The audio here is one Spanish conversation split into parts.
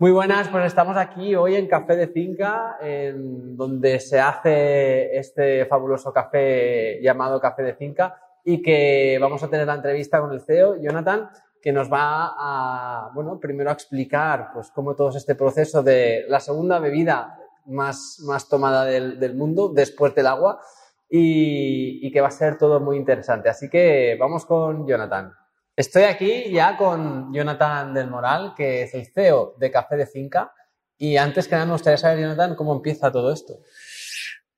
Muy buenas, pues estamos aquí hoy en Café de Finca, en donde se hace este fabuloso café llamado Café de Finca y que vamos a tener la entrevista con el CEO, Jonathan, que nos va a, bueno, primero a explicar pues cómo todo este proceso de la segunda bebida más, más tomada del, del mundo después del agua y, y que va a ser todo muy interesante. Así que vamos con Jonathan. Estoy aquí ya con Jonathan del Moral, que es el CEO de Café de Finca. Y antes que nada me gustaría saber, Jonathan, cómo empieza todo esto.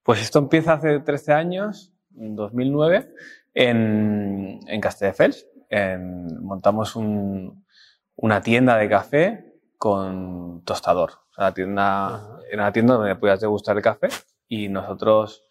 Pues esto empieza hace 13 años, en 2009, en, en Castelldefels. En, montamos un, una tienda de café con tostador. O sea, la tienda, era una tienda donde podías degustar el café y nosotros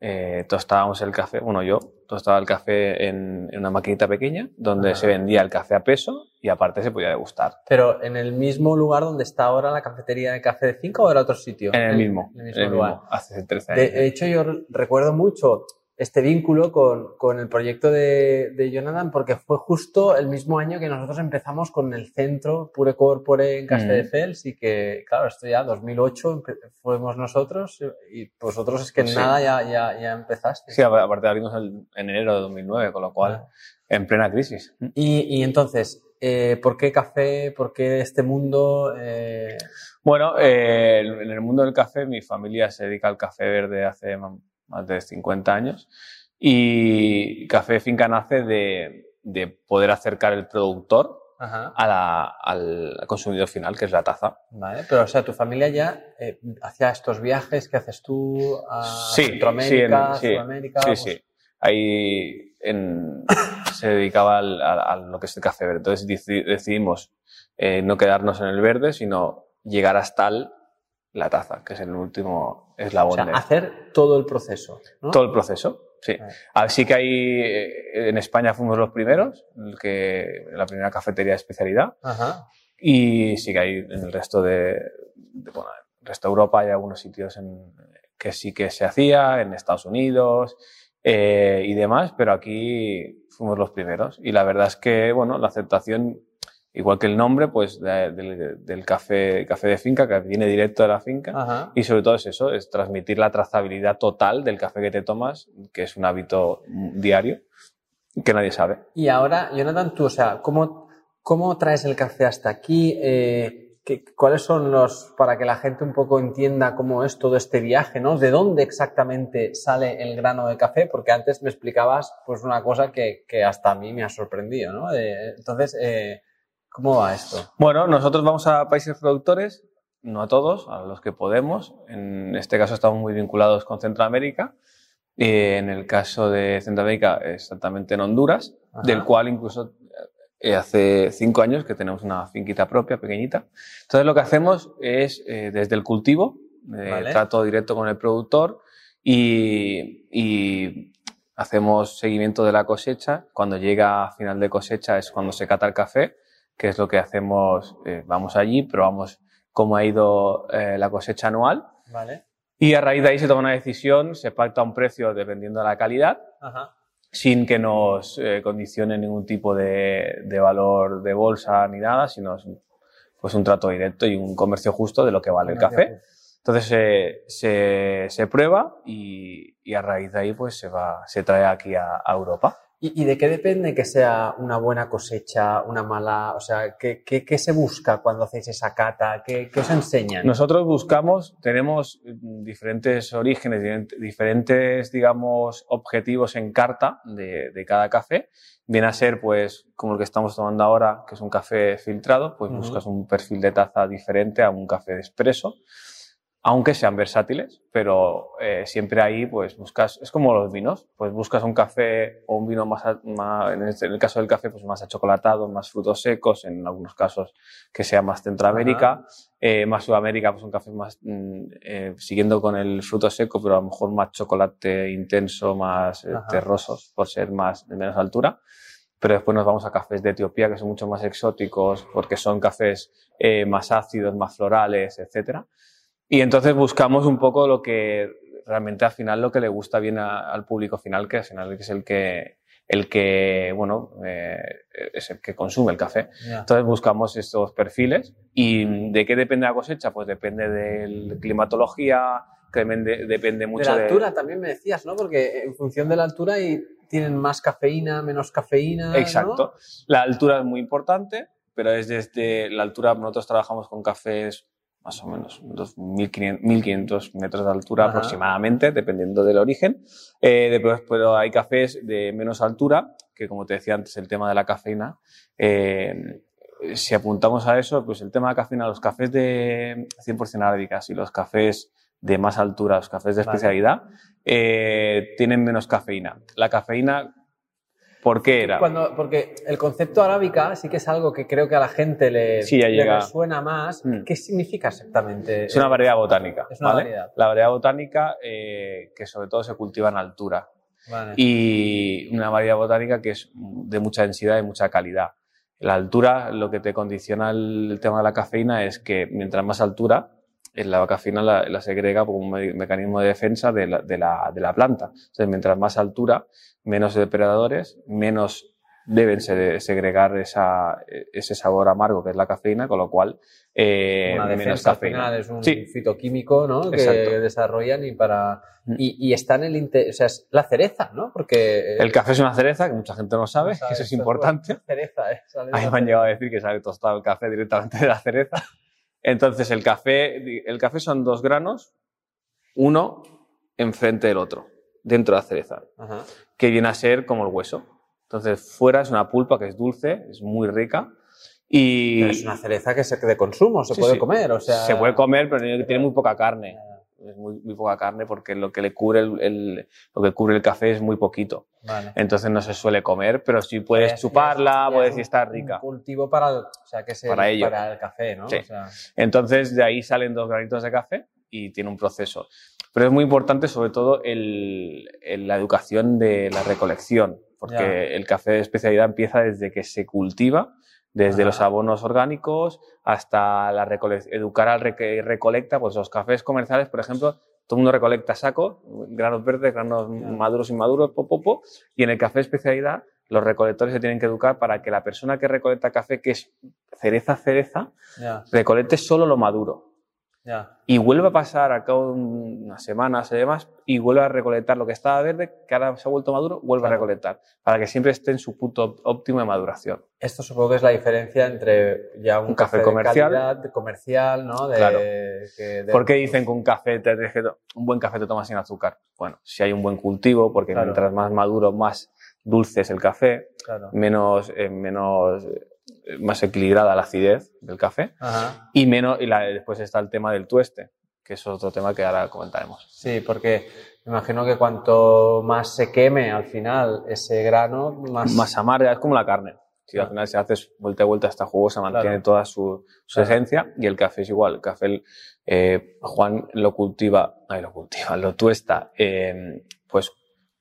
eh, tostábamos el café, bueno, yo tostaba el café en, en una maquinita pequeña donde se vendía el café a peso y aparte se podía degustar. Pero en el mismo lugar donde está ahora la cafetería de Café de Finca o era otro sitio? En el mismo, en el mismo el lugar. mismo, hace 13 años. De hecho, yo recuerdo mucho este vínculo con, con el proyecto de, de, Jonathan porque fue justo el mismo año que nosotros empezamos con el centro Pure Corpore en Castelldefels mm. y que, claro, esto ya 2008 fuimos nosotros y vosotros es que Pues sí. nada ya, ya, ya empezaste. Sí, aparte abrimos el- en enero de 2009, con lo cual, Ah. en plena crisis. Y, y entonces, eh, ¿por qué café? ¿Por qué este mundo? Eh, Bueno, eh, en el mundo del café, mi familia se dedica al café verde hace más de 50 años y Café Finca nace de, de poder acercar el productor ajá, a la- al consumidor final, que es la taza. vale. Pero, o sea, tu familia ya eh, hacía estos viajes que haces tú a Sí, Centroamérica, sí, en- sí, Sudamérica. Sí, pues- sí. Ahí en- se dedicaba al- a, a lo que es el café verde. Entonces deci- decidimos eh, no quedarnos en el verde, sino llegar hasta el- la taza, que es el último O eslabón sea, de hacer todo el proceso. ¿no? todo el proceso. Sí. Así que ahí eh, en España fuimos los primeros, que, la primera cafetería de especialidad. Ajá. Y sí que hay en el resto de, de- bueno, en el resto de Europa hay algunos sitios en, que sí que se hacía, en Estados Unidos eh, y demás, pero aquí fuimos los primeros. Y la verdad es que, bueno, la aceptación, igual que el nombre, pues de- del- del café, café de finca, que viene directo de la finca. Ajá. Y sobre todo es eso, es transmitir la trazabilidad total del café que te tomas, que es un hábito diario que nadie sabe. Y ahora, Jonathan, tú, o sea, ¿cómo, cómo traes el café hasta aquí? Eh, ¿qué- ¿Cuáles son los, para que la gente un poco entienda cómo es todo este viaje, ¿no? ¿De dónde exactamente sale el grano de café? Porque antes me explicabas, pues, una cosa que, que hasta a mí me ha sorprendido, ¿no? De- entonces, eh, ¿cómo va esto? Bueno, nosotros vamos a países productores, no a todos, a los que podemos. En este caso estamos muy vinculados con Centroamérica. Eh, en el caso de Centroamérica, exactamente en Honduras, Ajá. del cual incluso eh, hace cinco años que tenemos una finquita propia, pequeñita. Entonces lo que hacemos es, eh, desde el cultivo, eh, Vale. trato directo con el productor y, y hacemos seguimiento de la cosecha. Cuando llega a final de cosecha es cuando se cata el café, que es lo que hacemos, eh, vamos allí, probamos cómo ha ido eh, la cosecha anual ¿Vale? y a raíz de ahí se toma una decisión, se pacta un precio dependiendo de la calidad Ajá. sin que nos eh, condicione ningún tipo de, de valor de bolsa ni nada, sino es un, pues un trato directo y un comercio justo de lo que vale el café. Entonces eh, se, se prueba y, y a raíz de ahí pues se va, se trae aquí a, a Europa. ¿Y, y de qué depende que sea una buena cosecha, una mala? O sea, ¿qué, qué, qué se busca cuando hacéis esa cata? ¿Qué, qué os enseñan? Nosotros buscamos, tenemos diferentes orígenes, diferent- diferentes, digamos, objetivos en carta de, de cada café. Viene a ser, pues, como el que estamos tomando ahora, que es un café filtrado, pues Ujú. buscas un perfil de taza diferente a un café de espresso, aunque sean versátiles, pero eh, siempre ahí, pues, buscas, es como los vinos, pues buscas un café o un vino más, a- más en, este- en el caso del café, pues más achocolatado, más frutos secos, en algunos casos que sea más Centroamérica, eh, más Sudamérica, pues un café más mm, eh, siguiendo con el fruto seco, pero a lo mejor más chocolate intenso, más eh, terrosos, por ser más de menos altura. Pero después nos vamos a cafés de Etiopía, que son mucho más exóticos, porque son cafés eh, más ácidos, más florales, etcétera. Y entonces buscamos un poco lo que realmente al final lo que le gusta bien a- al público final, que al final es el que, el que, bueno, eh, es el que consume el café. Entonces buscamos estos perfiles y ¿de qué depende la cosecha? Pues depende de la climatología, depende, depende mucho de... la altura también me decías, ¿no? Porque en función de la altura y tienen más cafeína, menos cafeína. Exacto. La altura es muy importante, pero es desde la altura, nosotros trabajamos con cafés más o menos, 1500 metros de altura aproximadamente, dependiendo del origen. Eh, pero hay cafés de menos altura, que como te decía antes, el tema de la cafeína. Eh, si apuntamos a eso, pues el tema de la cafeína, los cafés de 100% arábicas y los cafés de más altura, los cafés de especialidad, eh, tienen menos cafeína. La cafeína ¿Por qué era? Cuando, porque el concepto arábica sí que es algo que creo que a la gente le, resuena más. Mm. ¿Qué significa exactamente? Es una variedad botánica. Es una variedad. La variedad botánica eh, que sobre todo se cultiva en altura. Y una variedad botánica que es de mucha densidad y mucha calidad. La altura, lo que te condiciona el tema de la cafeína es que mientras más altura, la cafeína la, la segrega como un mecanismo de defensa de la, de, la, de la, planta. Entonces, mientras más altura, menos depredadores, menos deben segregar esa, ese sabor amargo que es la cafeína, con lo cual eh, Una menos cafeína. es un fitoquímico ¿no? que desarrollan y para mm. y, está en el o sea, es la cereza, ¿no? Porque el café es una cereza que mucha gente no sabe, que eso es importante. Cereza, ¿eh? Ahí me han llegado a decir que sale tostado el café directamente de la cereza. Entonces, el café, el café son dos granos, uno enfrente del otro, dentro de la cereza, que viene a ser como el hueso. Entonces, fuera es una pulpa que es dulce, es muy rica. Y... es una cereza que se de consumo, se puede comer, o sea... Se puede comer, pero tiene muy poca carne es muy, muy, poca carne porque lo que le cubre el, lo que cubre el café es muy poquito. Entonces no se suele comer, pero si puedes chuparla, puedes estar rica. Un cultivo para el, o sea, que para, el café, ¿no? Entonces de ahí salen dos granitos de café y tiene un proceso. Pero es muy importante sobre todo el, la educación de la recolección, porque el café de especialidad empieza desde que se cultiva desde los abonos orgánicos hasta la educar al que recolecta, pues los cafés comerciales, por ejemplo, todo el mundo recolecta saco, granos verdes, granos maduros y maduros, popopo, y en el café especialidad los recolectores se tienen que educar para que la persona que recolecta café, que es cereza cereza, recolecte solo lo maduro. Y vuelve a pasar a cabo de unas semanas y demás y vuelve a recolectar lo que estaba verde, que ahora se ha vuelto maduro, vuelve a recolectar, para que siempre esté en su punto óptimo de maduración. Esto supongo que es la diferencia entre ya un, café, comercial, comercial, ¿no? claro. ¿Por qué dicen que un café te un buen café te tomas sin azúcar? Bueno, si hay un buen cultivo, porque mientras más maduro, más dulce es el café, menos, eh, menos más equilibrada la acidez del café y menos y después está el tema del tueste que es otro tema que ahora comentaremos. Sí porque me imagino que cuanto más se queme al final ese grano más más amarga es como la carne. Si al final se hace vuelta a vuelta está jugosa mantiene toda su, esencia y el café es igual. El café eh, Juan lo cultiva ahí lo cultiva lo tuesta eh, pues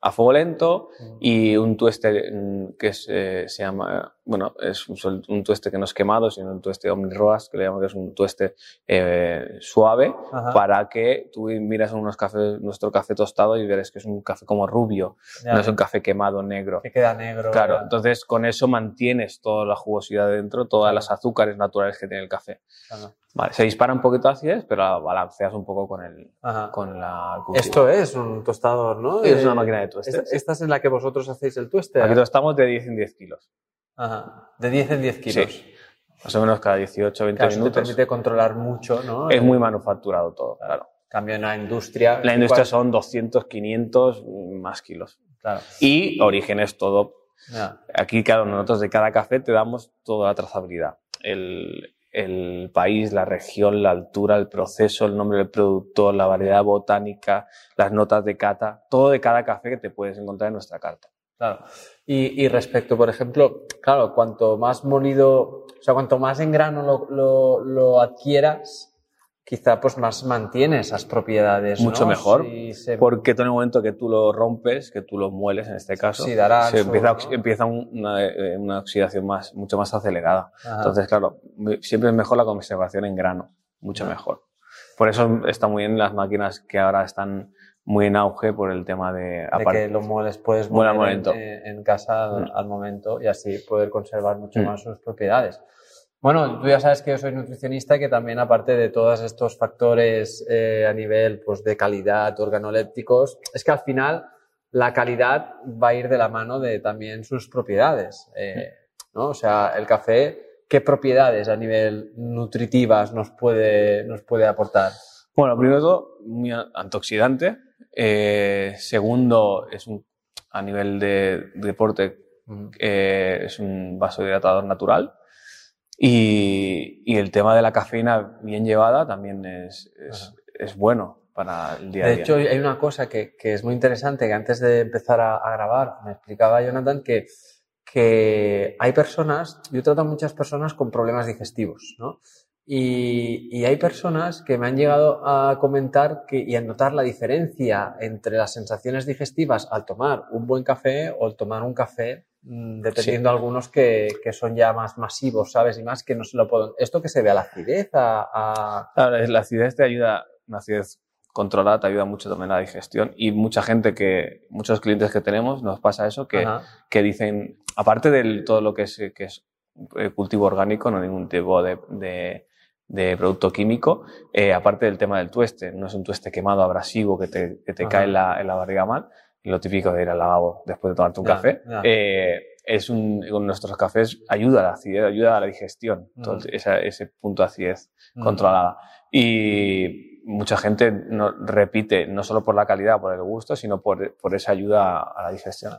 a fuego lento mm. y un tueste mm, que eh, se llama, bueno, es un, tueste que no es quemado, sino un tueste omniroas, que le llamamos que es un tueste eh, suave, para que tú miras unos cafés, nuestro café tostado y verás que es un café como rubio, no es un café quemado negro. Que queda negro. Claro, entonces con eso mantienes toda la jugosidad dentro, todas las azúcares naturales que tiene el café. Vale, se dispara un poquito acidez, pero balanceas un poco con el, con la Esto es un tostador, ¿no? Es una máquina de tueste. Esta, es en la que vosotros hacéis el tueste. Aquí tostamos de 10 en 10 kilos. Ajá. De 10 en 10 kilos. Sí. Más o menos cada 18 20 minutos. te permite controlar mucho, ¿no? Es muy manufacturado todo, claro. Cambio en la industria. La industria son 200, 500 más kilos. Claro. Y origen es todo. Aquí, claro, nosotros de cada café te damos toda la trazabilidad. El, el país, la región, la altura, el proceso, el nombre del productor, la variedad botánica, las notas de cata, todo de cada café que te puedes encontrar en nuestra carta. Claro. Y, respecto, por ejemplo, claro, cuanto más molido, o sea, cuanto más en grano lo, lo, lo adquieras, quizá pues más mantiene esas propiedades. Mucho mejor. Porque en el momento que tú lo rompes, que tú lo mueles en este caso, se empieza, empieza una, eh, una, oxidación más, mucho más acelerada. Entonces, claro, siempre es mejor la conservación en grano, mucho mejor. Por eso está muy bien las máquinas que ahora están muy en auge por el tema de... De que lo mueles, puedes moler en, momento. en- casa al, Mm. al momento y así poder conservar mucho Mm. más sus propiedades. Bueno, tú ya sabes que yo soy nutricionista y que también aparte de todos estos factores eh, a nivel pues, de calidad, organolépticos, es que al final la calidad va a ir de la mano de también sus propiedades. eh, ¿no? O sea, el café, ¿qué propiedades a nivel nutritivas nos puede, nos puede aportar? Bueno, primero de todo, muy antioxidante. Eh, segundo, es un, a nivel de deporte, Mm. eh, es un vasodilatador natural. Y, y el tema de la cafeína bien llevada también es, es, es bueno para el día a De día. hecho, hay una cosa que, que es muy interesante, que antes de empezar a, a grabar me explicaba Jonathan que, que hay personas, yo trato a muchas personas con problemas digestivos, ¿no? Y, y hay personas que me han llegado a comentar que, y a notar la diferencia entre las sensaciones digestivas al tomar un buen café o al tomar un café, mm, dependiendo algunos que, que son ya más masivos, ¿sabes? Y más que no se lo puedo... Esto que se ve a la acidez, a... a- la acidez te ayuda, una acidez controlada te ayuda mucho también a la digestión. Y mucha gente que, muchos clientes que tenemos, nos pasa eso, que, que dicen, aparte de todo lo que es, que es eh, cultivo orgánico, no ningún tipo de, de- de producto químico, eh, aparte del tema del tueste, no es un tueste quemado, abrasivo, que te, que te cae en la, en la barriga mal, lo típico de ir al lavabo después de tomarte un Ya, café, ya. eh, es un, con nuestros cafés ayuda a la acidez, ayuda a la digestión, Mm. todo esa- ese punto de acidez Mm. controlada. Y mucha gente no, repite, no solo por la calidad, por el gusto, sino por, por esa ayuda a la digestión.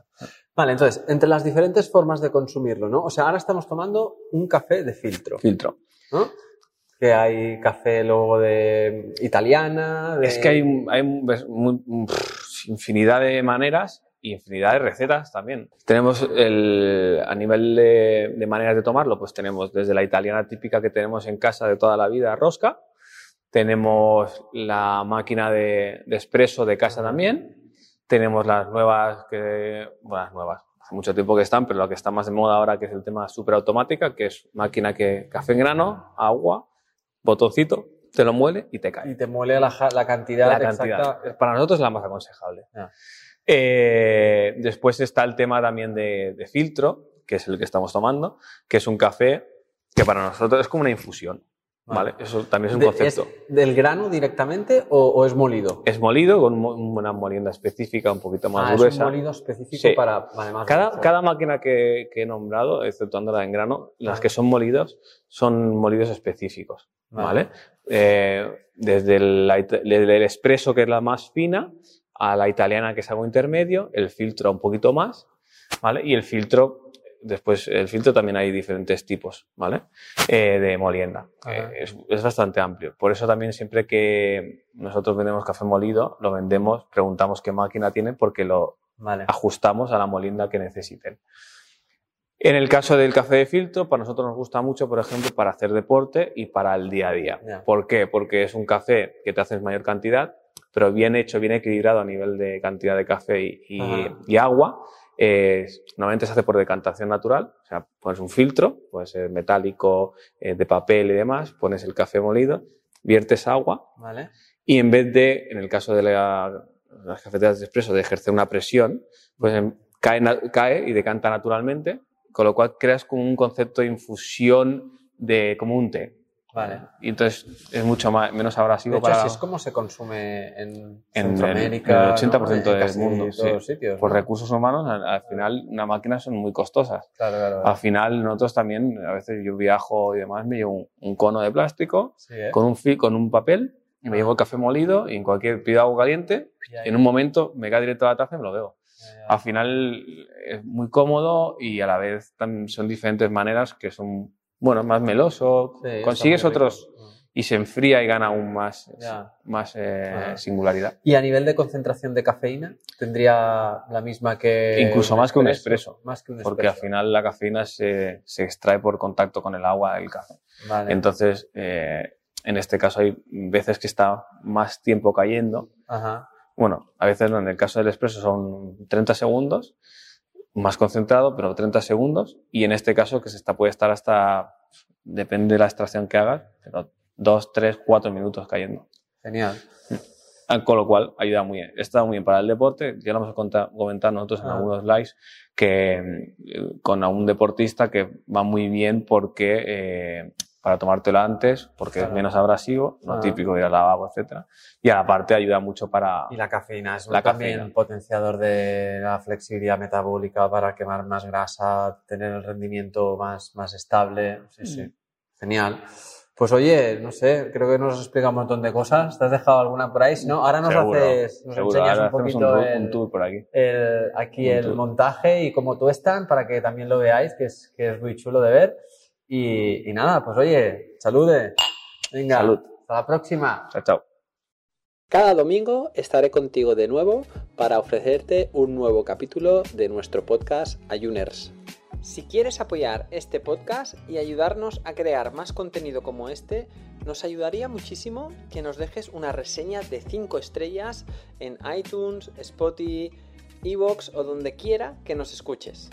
Vale, entonces, entre las diferentes formas de consumirlo, ¿no? O sea, ahora estamos tomando un café de filtro, Filtro. ¿no? Que hay café luego de italiana, de... Es que hay, hay muy- infinidad de maneras y infinidad de recetas también. Tenemos el, a nivel de, de maneras de tomarlo, pues tenemos desde la italiana típica que tenemos en casa de toda la vida, rosca. Tenemos la máquina de, de espresso de casa también. Tenemos las nuevas, que, bueno, las nuevas, hace mucho tiempo que están, pero lo que está más de moda ahora que es el tema superautomática, que es máquina que café en grano, agua, botoncito, te lo muele y te cae Y te muele la, ja- la cantidad la exacta. cantidad. Para nosotros es la más aconsejable. Eh, después está el tema también de, de filtro, que es el que estamos tomando, que es un café que para nosotros es como una infusión. ¿Vale? Vale. Eso también es un concepto. ¿Es del grano directamente o, o es molido? Es molido con una molienda específica un poquito más ah, es gruesa. un molido específico Sí. para... Vale, más Cada, cada máquina que, que he nombrado, exceptuando la en grano, las Ah. que son molidos son molidos específicos. Vale. ¿vale? Eh, desde el, desde el expreso, que es la más fina, a la italiana, que es algo intermedio, el filtro un poquito más, ¿vale? Y el filtro, después, el filtro también hay diferentes tipos, ¿vale? Eh, de molienda. Eh, es, es bastante amplio. Por eso también siempre que nosotros vendemos café molido, lo vendemos, preguntamos qué máquina tiene, porque lo Vale. ajustamos a la molienda que necesiten. En el caso del café de filtro, para nosotros nos gusta mucho, por ejemplo, para hacer deporte y para el día a día. ¿Por qué? Porque es un café que te haces mayor cantidad, pero bien hecho, bien equilibrado a nivel de cantidad de café y, y- Ajá. y agua. Eh, normalmente se hace por decantación natural, o sea, pones un filtro, puede ser metálico, eh, de papel y demás, pones el café molido, viertes agua Vale. y en vez de, en el caso de la- las cafeteras de expreso, de ejercer una presión, pues em, cae, cae y decanta naturalmente, con lo cual creas como un concepto de infusión de como un té. Vale. Y entonces es mucho más, menos abrasivo De hecho, para así es como se consume en, En Centroamérica. en el 80% ¿no? Del mundo, sí. los sitios. por ¿no? recursos humanos, al, al final una máquina son muy costosas. Claro, claro. Al final nosotros también, a veces yo viajo y demás, me llevo un, un cono de plástico Sí, ¿eh? con un, con un papel y me Ah. llevo el café molido y en cualquier pido agua caliente Ya, en un momento me cae directo a la taza y me lo ya, ya. Al final es muy cómodo y a la vez son diferentes maneras que son, bueno, más meloso, Sí, consigues otros y se enfría y gana aún más, Ya. más eh, Ah. singularidad. Y a nivel de concentración de cafeína, tendría la misma que. Incluso más que un espresso, Más que un Porque al final la cafeína se, se extrae por contacto con el agua del café. Vale. Entonces, eh, en este caso hay veces que está más tiempo cayendo. Ajá. Bueno, a veces no, en el caso del expreso son 30 segundos, más concentrado, pero 30 segundos. Y en este caso que se está, puede estar hasta, depende de la extracción que hagas, pero 2, 3, 4 minutos cayendo. Genial. Ah, Con lo cual ayuda muy bien. Está muy bien para el deporte. Ya lo hemos comentado nosotros en Ah. algunos lives que mm, con a un deportista que va muy bien porque eh, para tomártelo antes, porque Claro. es menos abrasivo, no Ah. típico de ir al lavabo, etcétera. Y aparte ayuda mucho para Y la cafeína es La también cafeína. potenciador de la flexibilidad metabólica para quemar más grasa, tener el rendimiento más, más estable. Sí, sí. Mm. Genial. Pues oye, no sé, creo que nos has explicado un montón de cosas. ¿Te has dejado alguna por ahí? Si no, ahora nos Seguro, haces, nos seguro. enseñas Ahora un poquito un, el, un tour por aquí. el- aquí el tour. montaje y cómo tú están para que también lo veáis, que es, que es muy chulo de ver. Y, y nada, pues oye, salude. Venga, Salud. hasta la próxima. Chao, chao. Cada domingo estaré contigo de nuevo para ofrecerte un nuevo capítulo de nuestro podcast Ayuners. Si quieres apoyar este podcast y ayudarnos a crear más contenido como este, nos ayudaría muchísimo que nos dejes una reseña de 5 estrellas en iTunes, Spotify, Evox o donde quiera que nos escuches.